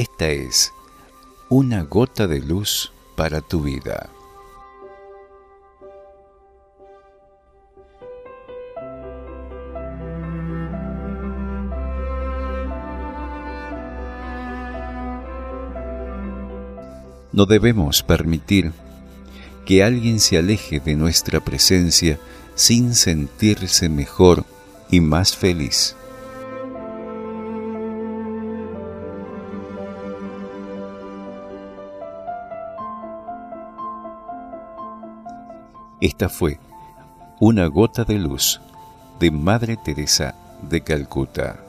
Esta es una gota de luz para tu vida. No debemos permitir que alguien se aleje de nuestra presencia sin sentirse mejor y más feliz. Esta fue una gota de luz de Madre Teresa de Calcuta.